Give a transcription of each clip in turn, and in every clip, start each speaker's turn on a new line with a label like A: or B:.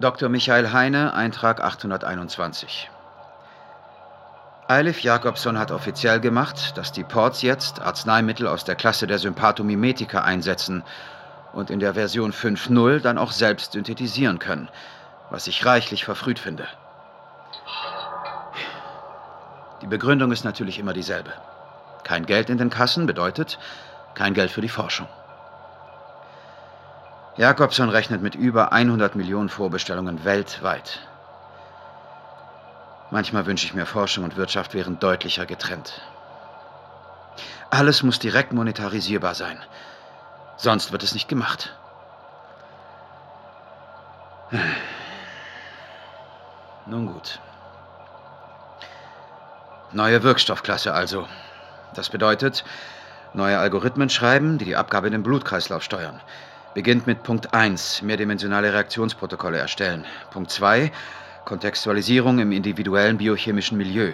A: Dr. Michael Heine, Eintrag 821. Eilif Jakobson hat offiziell gemacht, dass die Ports jetzt Arzneimittel aus der Klasse der Sympathomimetika einsetzen und in der Version 5.0 dann auch selbst synthetisieren können, was ich reichlich verfrüht finde. Die Begründung ist natürlich immer dieselbe. Kein Geld in den Kassen bedeutet kein Geld für die Forschung. Jakobson rechnet mit über 100 Millionen Vorbestellungen weltweit. Manchmal wünsche ich mir, Forschung und Wirtschaft wären deutlicher getrennt. Alles muss direkt monetarisierbar sein. Sonst wird es nicht gemacht. Nun gut. Neue Wirkstoffklasse also. Das bedeutet, neue Algorithmen schreiben, die die Abgabe in den Blutkreislauf steuern. Beginnt mit Punkt 1, mehrdimensionale Reaktionsprotokolle erstellen. Punkt 2, Kontextualisierung im individuellen biochemischen Milieu.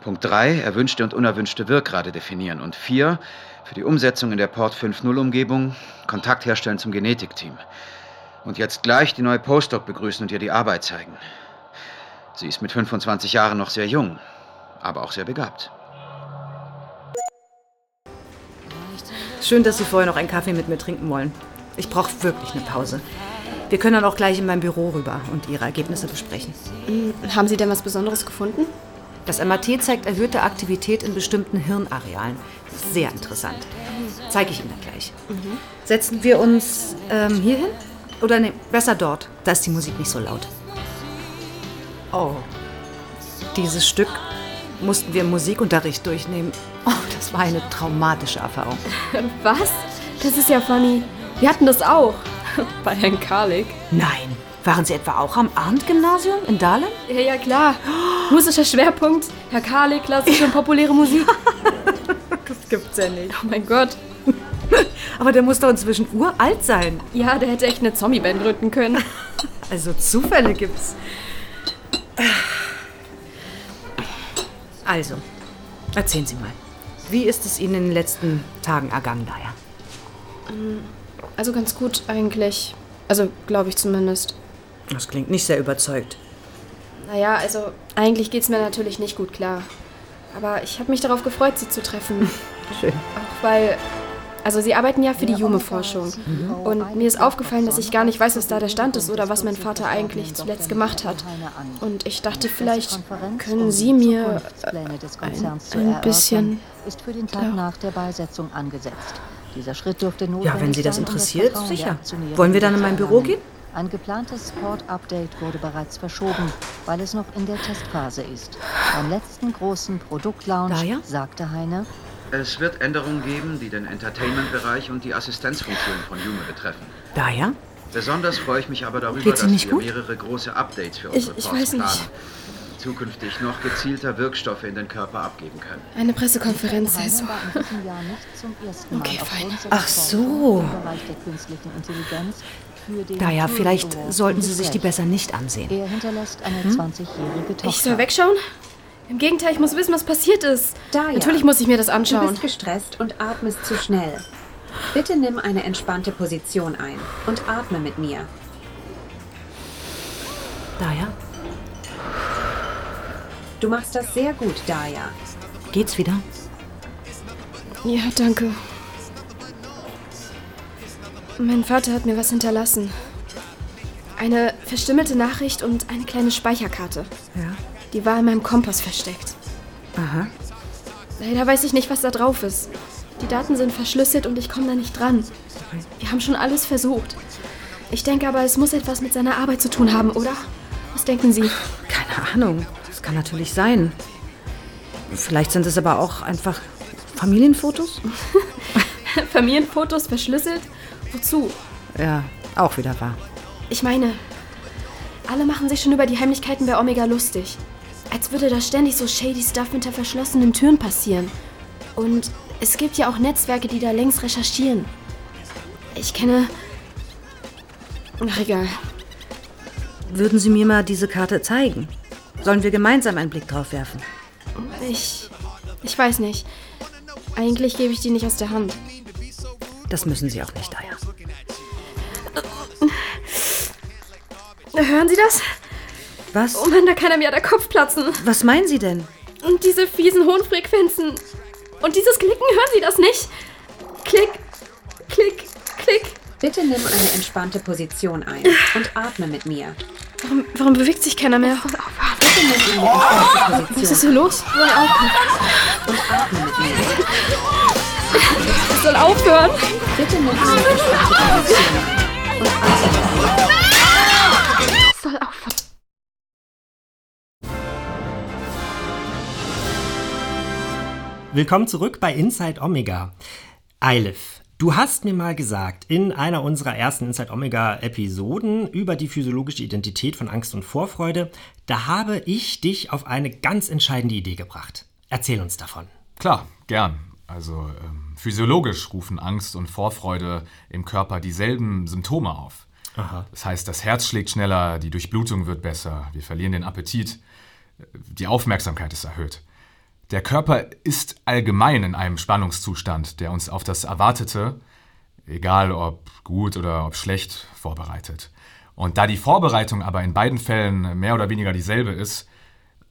A: Punkt 3, erwünschte und unerwünschte Wirkgrade definieren. Und 4, für die Umsetzung in der Port 5.0-Umgebung Kontakt herstellen zum Genetikteam. Und jetzt gleich die neue Postdoc begrüßen und ihr die Arbeit zeigen. Sie ist mit 25 Jahren noch sehr jung, aber auch sehr begabt.
B: Schön, dass Sie vorher noch einen Kaffee mit mir trinken wollen. Ich brauche wirklich eine Pause. Wir können dann auch gleich in mein Büro rüber und Ihre Ergebnisse besprechen.
C: Hm, haben Sie denn was Besonderes gefunden?
B: Das MRT zeigt erhöhte Aktivität in bestimmten Hirnarealen. Sehr interessant. Zeige ich Ihnen gleich. Mhm. Setzen wir uns ähm, hier hin? Oder nee, besser dort. Da ist die Musik nicht so laut. Oh. Dieses Stück mussten wir im Musikunterricht durchnehmen. Oh, das war eine traumatische Erfahrung.
C: Was? Das ist ja funny. Wir hatten das auch. Bei Herrn Karlik.
B: Nein. Waren Sie etwa auch am Arndt-Gymnasium in Dahlem?
C: Ja, ja, klar. Musischer Schwerpunkt. Herr Karlik, klassische und populäre Musik.
B: das gibt's ja nicht.
C: Oh mein Gott.
B: Aber der muss doch inzwischen uralt sein.
C: Ja, der hätte echt eine Zombie-Band gründen können.
B: Also Zufälle gibt's. Also, erzählen Sie mal. Wie ist es Ihnen in den letzten Tagen ergangen, daher?
C: Also ganz gut eigentlich. Also glaube ich zumindest.
B: Das klingt nicht sehr überzeugt.
C: Naja, also eigentlich geht es mir natürlich nicht gut klar. Aber ich habe mich darauf gefreut, Sie zu treffen.
B: Schön.
C: Auch weil also Sie arbeiten ja für die Jume-Forschung. Mhm. Und mir ist aufgefallen, dass ich gar nicht weiß, was da der Stand ist oder was mein Vater eigentlich zuletzt gemacht hat. Und ich dachte, vielleicht können Sie mir ein, ein bisschen...
D: ist für den Tag nach der Beisetzung angesetzt. Dieser Schritt dürfte
B: Ja, wenn Sie das interessiert, sicher. Wollen wir dann in mein Büro gehen?
D: Ein geplantes Port-Update wurde bereits verschoben, weil es noch in der Testphase ist. Beim letzten großen Produktlaunch sagte Heine,
A: es wird Änderungen geben, die den Entertainment-Bereich und die Assistenzfunktion von Jume betreffen.
B: Daher?
A: Besonders freue ich mich aber darüber, dass wir gut? mehrere große Updates für unsere
C: ich, ich weiß planen.
A: Zukünftig noch gezielter Wirkstoffe in den Körper abgeben können.
C: Eine Pressekonferenz, also. Okay, fein.
B: Ach so. Daher, vielleicht sollten Sie sich die besser nicht ansehen.
D: Hinterlässt eine 20-jährige Tochter.
C: Ich soll wegschauen? Im Gegenteil, ich muss wissen, was passiert ist.
E: Da,
C: Natürlich muss ich mir das anschauen.
E: Du bist gestresst und atmest zu schnell. Bitte nimm eine entspannte Position ein und atme mit mir.
B: Daya?
E: Du machst das sehr gut, Daya.
B: Geht's wieder?
C: Ja, danke. Mein Vater hat mir was hinterlassen. Eine verstimmelte Nachricht und eine kleine Speicherkarte.
B: Ja.
C: Die war in meinem Kompass versteckt.
B: Aha.
C: Leider weiß ich nicht, was da drauf ist. Die Daten sind verschlüsselt und ich komme da nicht dran. Wir haben schon alles versucht. Ich denke aber, es muss etwas mit seiner Arbeit zu tun haben, oder? Was denken Sie?
B: Keine Ahnung. Das kann natürlich sein. Vielleicht sind es aber auch einfach Familienfotos?
C: Familienfotos verschlüsselt? Wozu?
B: Ja, auch wieder wahr.
C: Ich meine, alle machen sich schon über die Heimlichkeiten bei Omega lustig. Als würde da ständig so shady Stuff hinter verschlossenen Türen passieren. Und es gibt ja auch Netzwerke, die da längst recherchieren. Ich kenne. Ach, egal.
B: Würden Sie mir mal diese Karte zeigen? Sollen wir gemeinsam einen Blick drauf werfen?
C: Ich. Ich weiß nicht. Eigentlich gebe ich die nicht aus der Hand.
B: Das müssen Sie auch nicht, Aya.
C: Hören Sie das?
B: Was?
C: Oh Mann, da kann er mir der Kopf platzen.
B: Was meinen Sie denn?
C: Und diese fiesen hohen Frequenzen. Und dieses Klicken, hören Sie das nicht? Klick, klick, klick.
E: Bitte nimm eine entspannte Position ein und atme mit mir.
C: Warum, warum bewegt sich keiner mehr?
E: Bitte nimm eine entspannte Position
C: Was ist hier los?
E: und atme mit mir.
C: Das soll aufhören.
E: Bitte atme mit
C: aufhören.
F: Willkommen zurück bei Inside Omega. Eilif, du hast mir mal gesagt, in einer unserer ersten Inside Omega Episoden über die physiologische Identität von Angst und Vorfreude, da habe ich dich auf eine ganz entscheidende Idee gebracht. Erzähl uns davon.
G: Klar, gern. Also ähm, physiologisch rufen Angst und Vorfreude im Körper dieselben Symptome auf.
F: Aha.
G: Das heißt, das Herz schlägt schneller, die Durchblutung wird besser, wir verlieren den Appetit, äh, die Aufmerksamkeit ist erhöht. Der Körper ist allgemein in einem Spannungszustand, der uns auf das Erwartete, egal ob gut oder ob schlecht, vorbereitet. Und da die Vorbereitung aber in beiden Fällen mehr oder weniger dieselbe ist,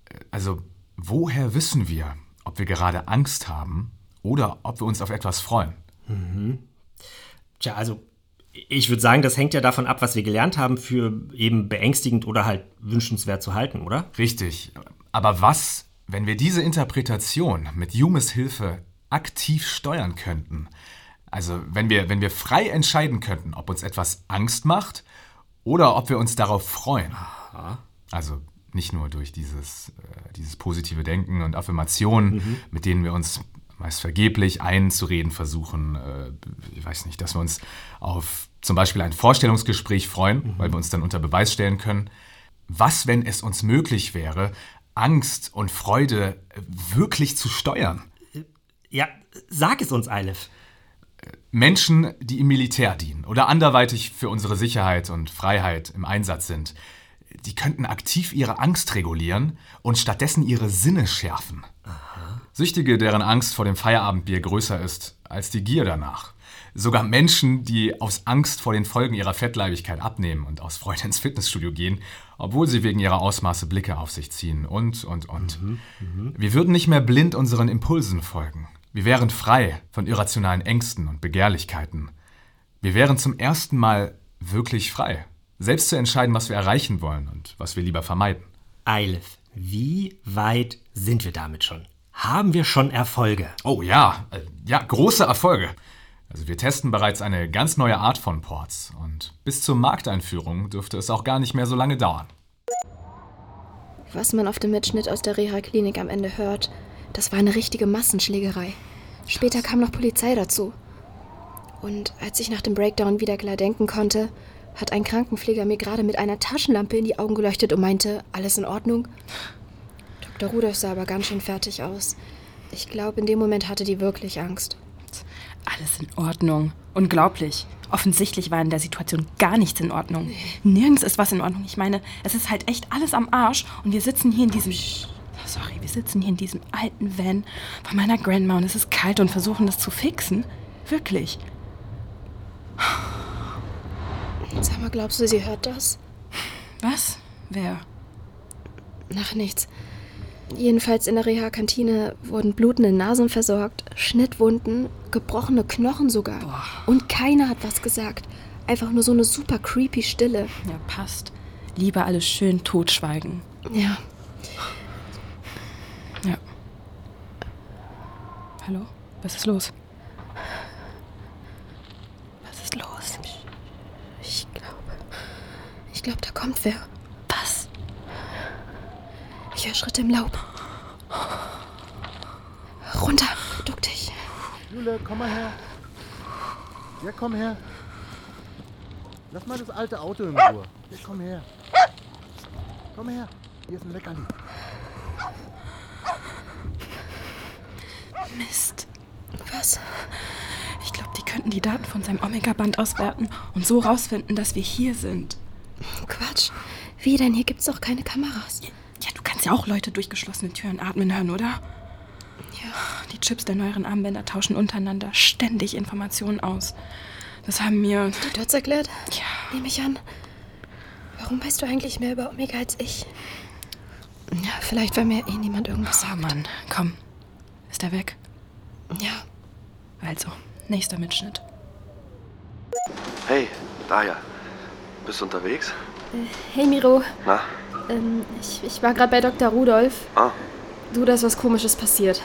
G: äh, also woher wissen wir, ob wir gerade Angst haben oder ob wir uns auf etwas freuen?
F: Tja, also ich würde sagen, das hängt ja davon ab, was wir gelernt haben, für eben beängstigend oder halt wünschenswert zu halten, oder?
G: Richtig. Aber was, wenn wir diese Interpretation mit Humes Hilfe aktiv steuern könnten? Also wenn wir, wenn wir frei entscheiden könnten, ob uns etwas Angst macht oder ob wir uns darauf freuen. Also nicht nur durch dieses, äh, dieses positive Denken und Affirmationen, mit denen wir uns meist vergeblich einzureden versuchen. Äh, ich weiß nicht, dass wir uns auf zum Beispiel ein Vorstellungsgespräch freuen, weil wir uns dann unter Beweis stellen können. Was, wenn es uns möglich wäre, Angst und Freude äh, wirklich zu steuern?
F: Ja, sag es uns, Eilif.
G: Menschen, die im Militär dienen oder anderweitig für unsere Sicherheit und Freiheit im Einsatz sind, die könnten aktiv ihre Angst regulieren und stattdessen ihre Sinne schärfen. Süchtige, deren Angst vor dem Feierabendbier größer ist als die Gier danach. Sogar Menschen, die aus Angst vor den Folgen ihrer Fettleibigkeit abnehmen und aus Freude ins Fitnessstudio gehen, obwohl sie wegen ihrer Ausmaße Blicke auf sich ziehen und, und, und. Wir würden nicht mehr blind unseren Impulsen folgen. Wir wären frei von irrationalen Ängsten und Begehrlichkeiten. Wir wären zum ersten Mal wirklich frei, selbst zu entscheiden, was wir erreichen wollen und was wir lieber vermeiden.
F: Eilif, wie weit sind wir damit schon? Haben wir schon Erfolge?
G: Oh ja, äh, ja, große Erfolge. Also wir testen bereits eine ganz neue Art von Ports und bis zur Markteinführung dürfte es auch gar nicht mehr so lange dauern.
C: Was man auf dem Mitschnitt aus der Reha-Klinik am Ende hört, das war eine richtige Massenschlägerei. Später kam noch Polizei dazu. Und als ich nach dem Breakdown wieder klar denken konnte, hat ein Krankenpfleger mir gerade mit einer Taschenlampe in die Augen geleuchtet und meinte, alles in Ordnung? Dr. Rudolph sah aber ganz schön fertig aus. Ich glaube, in dem Moment hatte die wirklich Angst.
H: Alles in Ordnung. Unglaublich. Offensichtlich war in der Situation gar nichts in Ordnung. Nirgends ist was in Ordnung. Ich meine, es ist halt echt alles am Arsch und wir sitzen hier in diesem. Sorry, wir sitzen hier in diesem alten Van von meiner Grandma und es ist kalt und versuchen das zu fixen. Wirklich.
C: Sag mal, glaubst du, sie hört das?
H: Was? Wer?
C: Nach nichts. Jedenfalls in der Reha-Kantine wurden blutende Nasen versorgt, Schnittwunden, gebrochene Knochen sogar. Und keiner hat was gesagt. Einfach nur so eine super creepy Stille.
H: Ja, passt. Lieber alles schön totschweigen.
C: Ja.
H: Ja. Hallo? Was ist los? Was ist los?
C: Ich glaube. Ich glaube, da kommt wer.
H: Was?
C: Ich höre Schritte im Laub. Runter, duck dich.
I: Jule, komm mal her. Ja, komm her. Lass mal das alte Auto in Ruhe. Ja, komm her. Komm her. Hier ist ein Leckerli.
H: Mist.
C: Was?
H: Ich glaube, die könnten die Daten von seinem Omega-Band auswerten und so rausfinden, dass wir hier sind.
C: Quatsch. Wie denn? Hier gibt's doch keine Kameras.
H: Ja, du kannst ja auch Leute durch geschlossene Türen atmen hören, oder? Die Chips der neueren Armbänder tauschen untereinander ständig Informationen aus. Das haben mir.
C: Die Dots erklärt?
H: Ja.
C: Nehme ich an. Warum weißt du eigentlich mehr über Omega als ich? Ja, vielleicht, weil mir eh niemand irgendwas sagt.
H: Oh Mann, komm. Ist er weg?
C: Ja.
H: Also, nächster Mitschnitt.
J: Hey, Daya. Bist du unterwegs?
C: Äh, hey, Miro.
J: Na?
C: Ähm, ich, ich war gerade bei Dr. Rudolf.
J: Ah.
C: Du, da ist was Komisches passiert.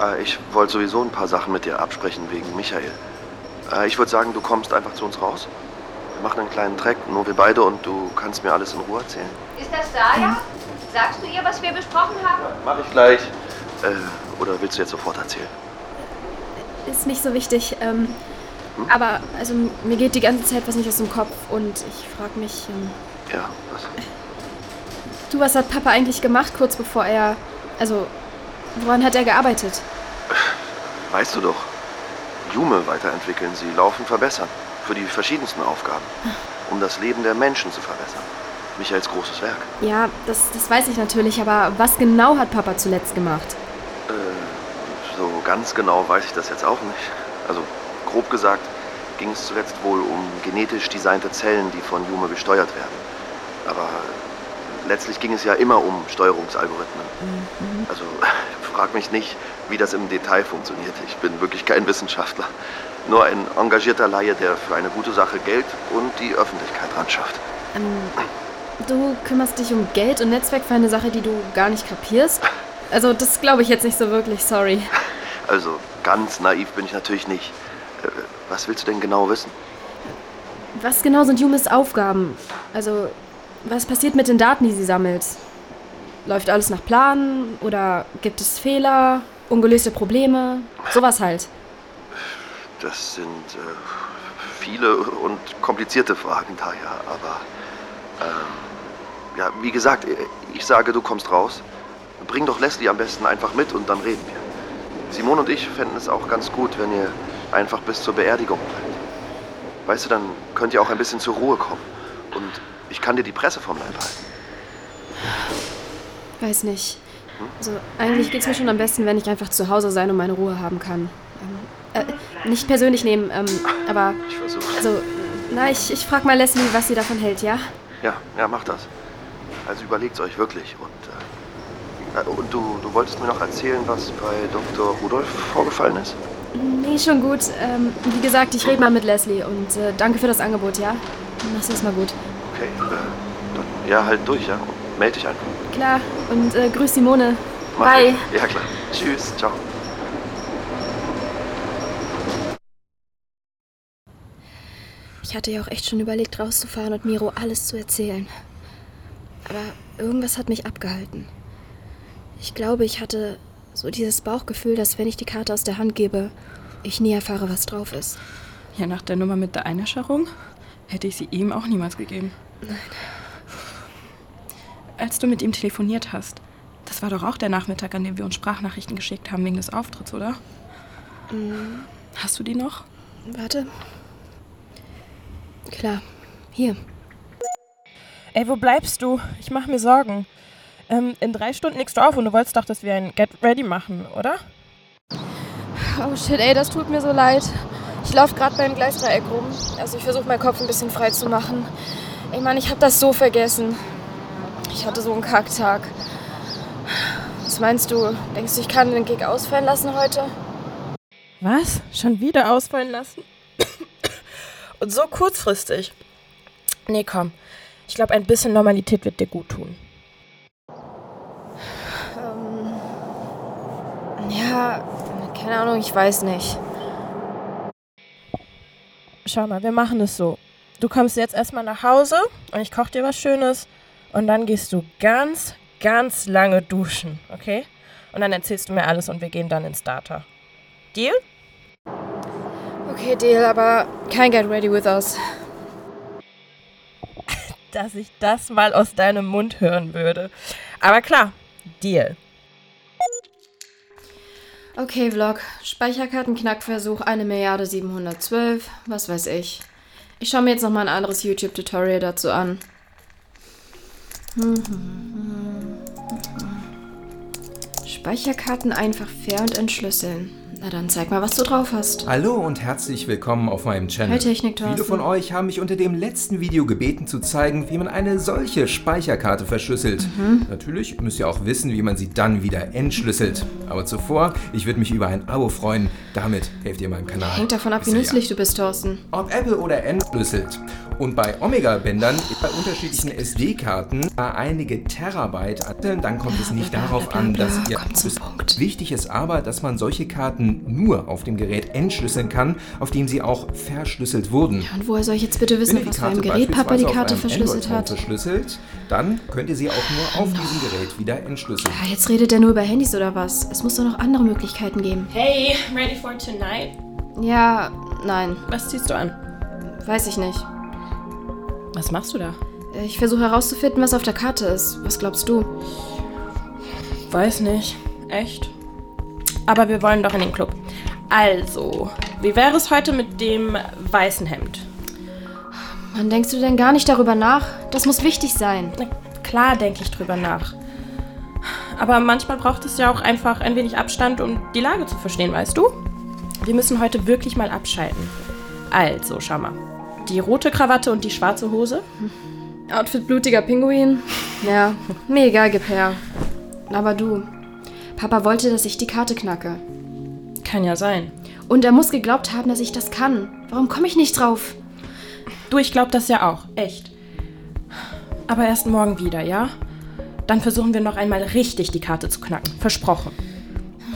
J: Äh, ich wollte sowieso ein paar Sachen mit dir absprechen wegen Michael. Äh, ich würde sagen, du kommst einfach zu uns raus. Wir machen einen kleinen Track, nur wir beide, und du kannst mir alles in Ruhe erzählen.
K: Ist das Daya? Sagst du ihr, was wir besprochen haben?
J: Mach ich gleich. Äh, oder willst du jetzt sofort erzählen?
C: Ist nicht so wichtig. Ähm, Aber, also, mir geht die ganze Zeit was nicht aus dem Kopf und ich frage mich. Ähm,
J: Ja, was?
C: du, was hat Papa eigentlich gemacht, kurz bevor er. Also, woran hat er gearbeitet?
J: Weißt du doch. Jume weiterentwickeln, sie laufen verbessern. Für die verschiedensten Aufgaben. Um das Leben der Menschen zu verbessern. Michaels großes Werk.
C: Ja, das, das weiß ich natürlich, aber was genau hat Papa zuletzt gemacht?
J: Äh, so ganz genau weiß ich das jetzt auch nicht. Also, grob gesagt, ging es zuletzt wohl um genetisch designte Zellen, die von Jume gesteuert werden. Aber letztlich ging es ja immer um Steuerungsalgorithmen. Also, frag mich nicht, wie das im Detail funktioniert. Ich bin wirklich kein Wissenschaftler. Nur ein engagierter Laie, der für eine gute Sache Geld und die Öffentlichkeit ran schafft.
C: Ähm, du kümmerst dich um Geld und Netzwerk für eine Sache, die du gar nicht kapierst? Also, das glaube ich jetzt nicht so wirklich, sorry.
J: Also, ganz naiv bin ich natürlich nicht. Äh, Was willst du denn genau wissen?
C: Was genau sind Jumes Aufgaben? Also, was passiert mit den Daten, die sie sammelt? Läuft alles nach Plan oder gibt es Fehler, ungelöste Probleme? Sowas halt.
J: Das sind äh, viele und komplizierte Fragen, Taya. Aber ähm, ja, wie gesagt, ich sage, du kommst raus. Bring doch Leslie am besten einfach mit und dann reden wir. Simone und ich fänden es auch ganz gut, wenn ihr einfach bis zur Beerdigung bleibt. Weißt du, dann könnt ihr auch ein bisschen zur Ruhe kommen. Und ich kann dir die Presse vom Leib halten.
C: Weiß nicht. Also, eigentlich geht's mir schon am besten, wenn ich einfach zu Hause sein und meine Ruhe haben kann. Ähm, äh, nicht persönlich nehmen, ähm, aber.
J: Ich versuche.
C: Also, na, ich, ich frag mal Leslie, was sie davon hält, ja?
J: Ja, ja, mach das. Also überlegt's euch wirklich. Und, äh, äh, und du, du wolltest mir noch erzählen, was bei Dr. Rudolf vorgefallen ist?
C: Nee, schon gut. Ähm, wie gesagt, ich rede mal mit Leslie und äh, danke für das Angebot, ja? Mach's erstmal gut.
J: Okay, äh, dann ja, halt durch, ja. Meld dich einfach.
C: Klar, und äh, grüß Simone.
J: Mach
C: Bye.
J: ich. Ja, klar. Tschüss, ciao.
C: Ich hatte ja auch echt schon überlegt, rauszufahren und Miro alles zu erzählen. Aber irgendwas hat mich abgehalten. Ich glaube, ich hatte so dieses Bauchgefühl, dass wenn ich die Karte aus der Hand gebe, ich nie erfahre, was drauf ist.
H: Ja, nach der Nummer mit der Einäscherung hätte ich sie ihm auch niemals gegeben.
C: Nein.
H: Als du mit ihm telefoniert hast, das war doch auch der Nachmittag, an dem wir uns Sprachnachrichten geschickt haben wegen des Auftritts, oder?
C: Mhm.
H: Hast du die noch?
C: Warte. Klar. Hier.
L: Ey, wo bleibst du? Ich mach mir Sorgen. Ähm, in drei Stunden legst du auf und du wolltest doch, dass wir ein Get Ready machen, oder?
C: Oh shit, ey, das tut mir so leid. Ich laufe gerade beim Gleisdreieck rum. Also ich versuche meinen Kopf ein bisschen frei zu machen. Ey Mann, ich habe das so vergessen. Ich hatte so einen Kacktag. Was meinst du? Denkst du, ich kann den Gig ausfallen lassen heute?
L: Was? Schon wieder ausfallen lassen? Und so kurzfristig. Nee, komm. Ich glaube, ein bisschen Normalität wird dir gut tun.
C: Ähm, ja, keine Ahnung, ich weiß nicht.
L: Schau mal, wir machen es so. Du kommst jetzt erstmal nach Hause und ich koche dir was Schönes. Und dann gehst du ganz, ganz lange duschen, okay? Und dann erzählst du mir alles und wir gehen dann ins Starter. Deal?
C: Okay, Deal, aber kein Get Ready With Us.
L: Dass ich das mal aus deinem Mund hören würde. Aber klar, Deal.
C: Okay, Vlog. Speicherkartenknackversuch 1 Milliarde 712. Was weiß ich. Ich schaue mir jetzt nochmal ein anderes YouTube-Tutorial dazu an. Speicherkarten einfach fair und entschlüsseln. Na dann zeig mal, was du drauf hast.
M: Hallo und herzlich willkommen auf meinem Channel.
C: Hi, Technik, Thorsten.
M: Viele von euch haben mich unter dem letzten Video gebeten zu zeigen, wie man eine solche Speicherkarte verschlüsselt.
C: Mhm.
M: Natürlich müsst ihr auch wissen, wie man sie dann wieder entschlüsselt. Aber zuvor, ich würde mich über ein Abo freuen. Damit helft ihr meinem Kanal.
C: Hängt davon ab, wie nützlich du bist, Thorsten.
M: Ob Apple oder entschlüsselt. Und bei Omega-Bändern, bei unterschiedlichen SD-Karten, bei einige Terabyte, dann kommt es nicht darauf an, dass ihr. Wichtig ist aber, dass man solche Karten nur auf dem Gerät entschlüsseln kann, auf dem sie auch verschlüsselt wurden.
C: Und woher soll ich jetzt bitte wissen, was für ein Gerät Papa die Karte verschlüsselt hat?
M: verschlüsselt, dann könnt ihr sie auch nur auf diesem Gerät wieder entschlüsseln.
C: Ah, jetzt redet er nur über Handys oder was? Es muss doch noch andere Möglichkeiten geben.
L: Hey, ready for tonight?
C: Ja, nein.
L: Was ziehst du an?
C: Weiß ich nicht.
L: Was machst du da?
C: Ich versuche herauszufinden, was auf der Karte ist. Was glaubst du?
L: Weiß nicht. Echt? Aber wir wollen doch in den Club. Also, wie wäre es heute mit dem weißen Hemd?
C: Wann denkst du denn gar nicht darüber nach? Das muss wichtig sein.
L: Na, klar denke ich drüber nach. Aber manchmal braucht es ja auch einfach ein wenig Abstand, um die Lage zu verstehen, weißt du? Wir müssen heute wirklich mal abschalten. Also, schau mal. Die rote Krawatte und die schwarze Hose?
C: Outfit blutiger Pinguin? Ja, mir egal, gib her. Aber du, Papa wollte, dass ich die Karte knacke.
L: Kann ja sein.
C: Und er muss geglaubt haben, dass ich das kann. Warum komme ich nicht drauf?
L: Du, ich glaube das ja auch. Echt. Aber erst morgen wieder, ja? Dann versuchen wir noch einmal richtig die Karte zu knacken. Versprochen.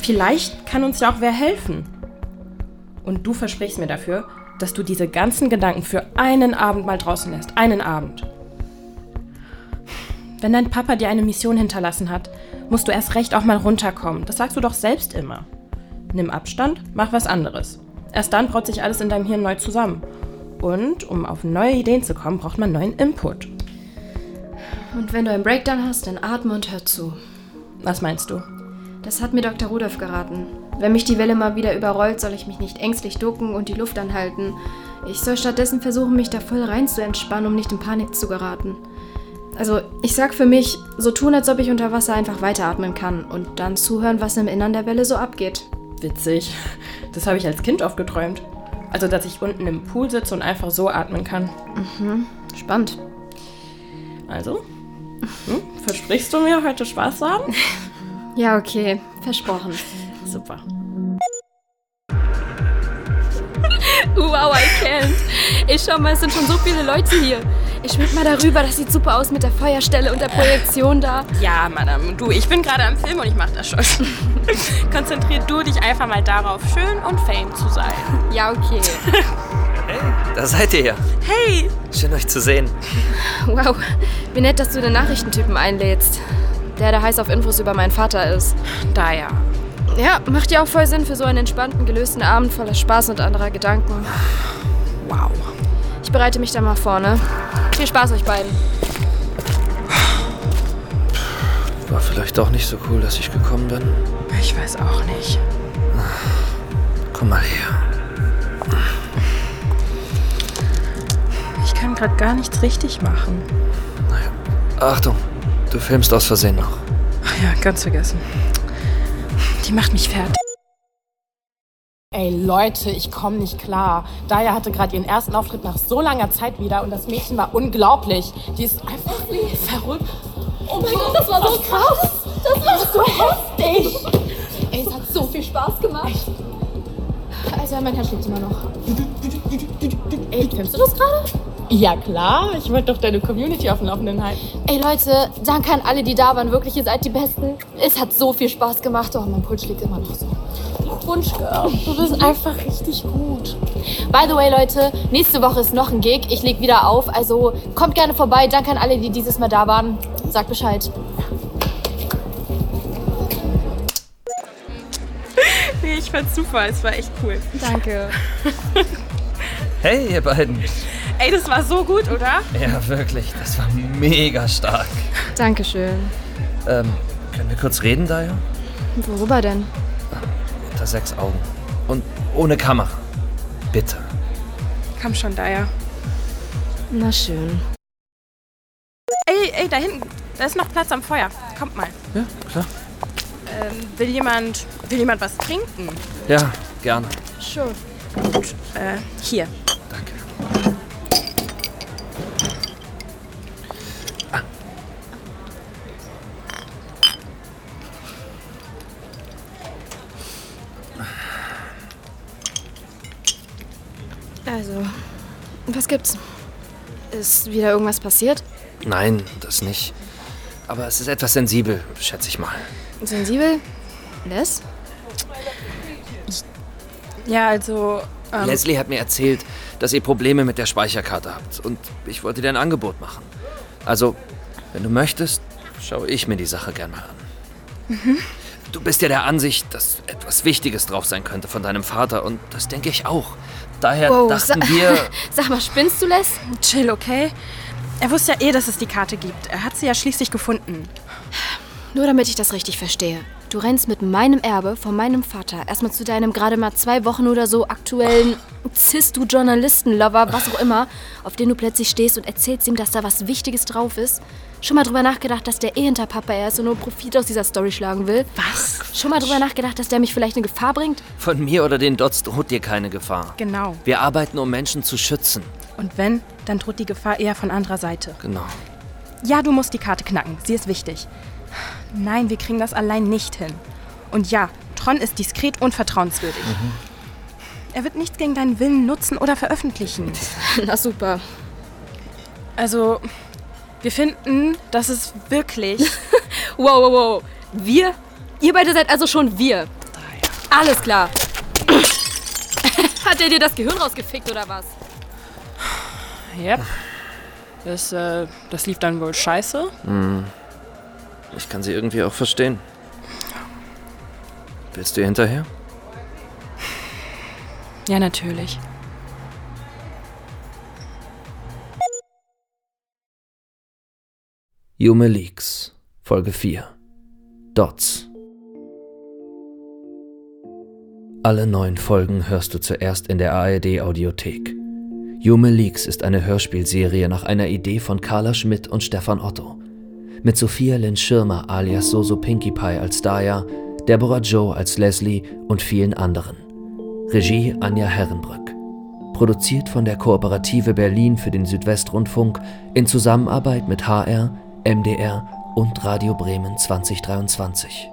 L: Vielleicht kann uns ja auch wer helfen. Und du versprichst mir dafür, dass du diese ganzen Gedanken für einen Abend mal draußen lässt. Einen Abend. Wenn dein Papa dir eine Mission hinterlassen hat, musst du erst recht auch mal runterkommen. Das sagst du doch selbst immer. Nimm Abstand, mach was anderes. Erst dann braut sich alles in deinem Hirn neu zusammen. Und um auf neue Ideen zu kommen, braucht man neuen Input.
C: Und wenn du einen Breakdown hast, dann atme und hör zu.
L: Was meinst du?
C: Das hat mir Dr. Rudolf geraten. Wenn mich die Welle mal wieder überrollt, soll ich mich nicht ängstlich ducken und die Luft anhalten. Ich soll stattdessen versuchen, mich da voll rein zu entspannen, um nicht in Panik zu geraten. Also, ich sag für mich, so tun, als ob ich unter Wasser einfach weiteratmen kann und dann zuhören, was im Innern der Welle so abgeht.
L: Witzig. Das habe ich als Kind oft geträumt. Also, dass ich unten im Pool sitze und einfach so atmen kann.
C: Mhm. Spannend.
L: Also? Hm? Versprichst du mir, heute Spaß zu haben?
C: Ja, okay. Versprochen.
L: Super.
C: Wow, I can't. Ey, schau mal, es sind schon so viele Leute hier. Ich schwimm mal darüber, das sieht super aus mit der Feuerstelle und der Projektion da.
L: Ja, Madame, du, ich bin gerade am Film und ich mach das schon. Konzentrier du dich einfach mal darauf, schön und fame zu sein.
C: Ja, okay.
N: Hey, da seid ihr ja.
L: Hey!
N: Schön euch zu sehen.
C: Wow, wie nett, dass du den Nachrichtentypen einlädst. Der, der heiß auf Infos über meinen Vater ist.
L: Da ja.
C: Ja, macht ja auch voll Sinn für so einen entspannten, gelösten Abend voller Spaß und anderer Gedanken.
L: Wow.
C: Ich bereite mich dann mal vor, ne? Viel Spaß euch beiden.
N: War vielleicht doch nicht so cool, dass ich gekommen bin.
L: Ich weiß auch nicht.
N: Komm mal her.
L: Ich kann gerade gar nichts richtig machen.
N: Achtung, du filmst aus Versehen noch.
L: Ach ja, ganz vergessen. Die macht mich fertig.
O: Ey Leute, ich komme nicht klar. Daya hatte gerade ihren ersten Auftritt nach so langer Zeit wieder und das Mädchen war unglaublich. Die ist einfach verrückt.
P: Oh mein Gott, das war so krass. Das war so heftig. Ey, es hat so viel Spaß gemacht. Also, mein Herz schlägt immer noch. Ey, filmst du das gerade?
O: Ja klar, ich wollte doch deine Community auf dem Laufenden halten.
P: Ey Leute, danke an alle, die da waren. Wirklich, ihr seid die Besten. Es hat so viel Spaß gemacht. Oh, mein Puls schlägt immer noch so.
O: Girl. Du bist einfach richtig gut.
P: By the way, Leute, nächste Woche ist noch ein Gig. Ich leg wieder auf. Also kommt gerne vorbei. Danke an alle, die dieses Mal da waren. Sagt Bescheid.
L: Nee, ich fand's super. Es war echt cool.
C: Danke.
N: Hey, ihr beiden.
L: Ey, das war so gut, oder?
N: Ja, wirklich. Das war mega stark.
C: Dankeschön.
N: Ähm, können wir kurz reden, Daya?
C: Worüber denn?
N: Unter sechs Augen. Und ohne Kamera. Bitte.
L: Komm schon, Daya.
C: Na schön.
L: Ey, ey, da hinten. Da ist noch Platz am Feuer. Kommt mal.
N: Ja, klar.
L: Ähm, will jemand, will jemand was trinken?
N: Ja, gerne.
L: Schon. Gut, äh, hier.
C: Also, was gibt's? Ist wieder irgendwas passiert?
N: Nein, das nicht. Aber es ist etwas sensibel, schätze ich mal.
C: Sensibel? Les?
L: Ja, also. Ähm,
N: Leslie hat mir erzählt, dass ihr Probleme mit der Speicherkarte habt und ich wollte dir ein Angebot machen. Also, wenn du möchtest, schaue ich mir die Sache gern mal an.
C: Mhm.
N: Du bist ja der Ansicht, dass etwas Wichtiges drauf sein könnte von deinem Vater und das denke ich auch. Daher
C: Wow,
N: dachten
C: sa-
N: wir.
C: Sag mal, spinnst du, Les?
L: Chill, okay? Er wusste ja eh, dass es die Karte gibt. Er hat sie ja schließlich gefunden.
C: Nur damit ich das richtig verstehe. Du rennst mit meinem Erbe von meinem Vater erstmal zu deinem gerade mal zwei Wochen oder so aktuellen Cis-Du-Journalisten-Lover, was auch immer, auf den du plötzlich stehst und erzählst ihm, dass da was Wichtiges drauf ist. Schon mal drüber nachgedacht, dass der eh hinter Papa er ist und nur Profit aus dieser Story schlagen will?
L: Was?
C: Schon mal drüber nachgedacht, dass der mich vielleicht in Gefahr bringt?
N: Von mir oder den Dots droht dir keine Gefahr.
L: Genau.
N: Wir arbeiten, um Menschen zu schützen.
L: Und wenn, dann droht die Gefahr eher von anderer Seite.
N: Genau.
L: Ja, du musst die Karte knacken. Sie ist wichtig. Nein, wir kriegen das allein nicht hin. Und ja, Tron ist diskret und vertrauenswürdig. Er wird nichts gegen deinen Willen nutzen oder veröffentlichen.
C: Na super.
L: Also, wir finden, dass es wirklich.
C: wow, wow, wow. Wir? Ihr beide seid also schon wir. Alles klar. Hat er dir das Gehirn rausgefickt oder was?
L: Yep. Das, äh, das lief dann wohl scheiße.
N: Hm. Ich kann sie irgendwie auch verstehen. Willst du ihr hinterher?
L: Ja, natürlich.
N: Yume Leaks, Folge 4. Dots. Alle neun Folgen hörst du zuerst in der ARD Audiothek. Yume Leaks ist eine Hörspielserie nach einer Idee von Carla Schmidt und Stefan Otto. Mit Sophia Lynn Schirmer alias Soso Pinkie Pie als Daya, Deborah Joe als Leslie und vielen anderen. Regie Anja Herrenbrück. Produziert von der Kooperative Berlin für den Südwestrundfunk in Zusammenarbeit mit HR, MDR und Radio Bremen 2023.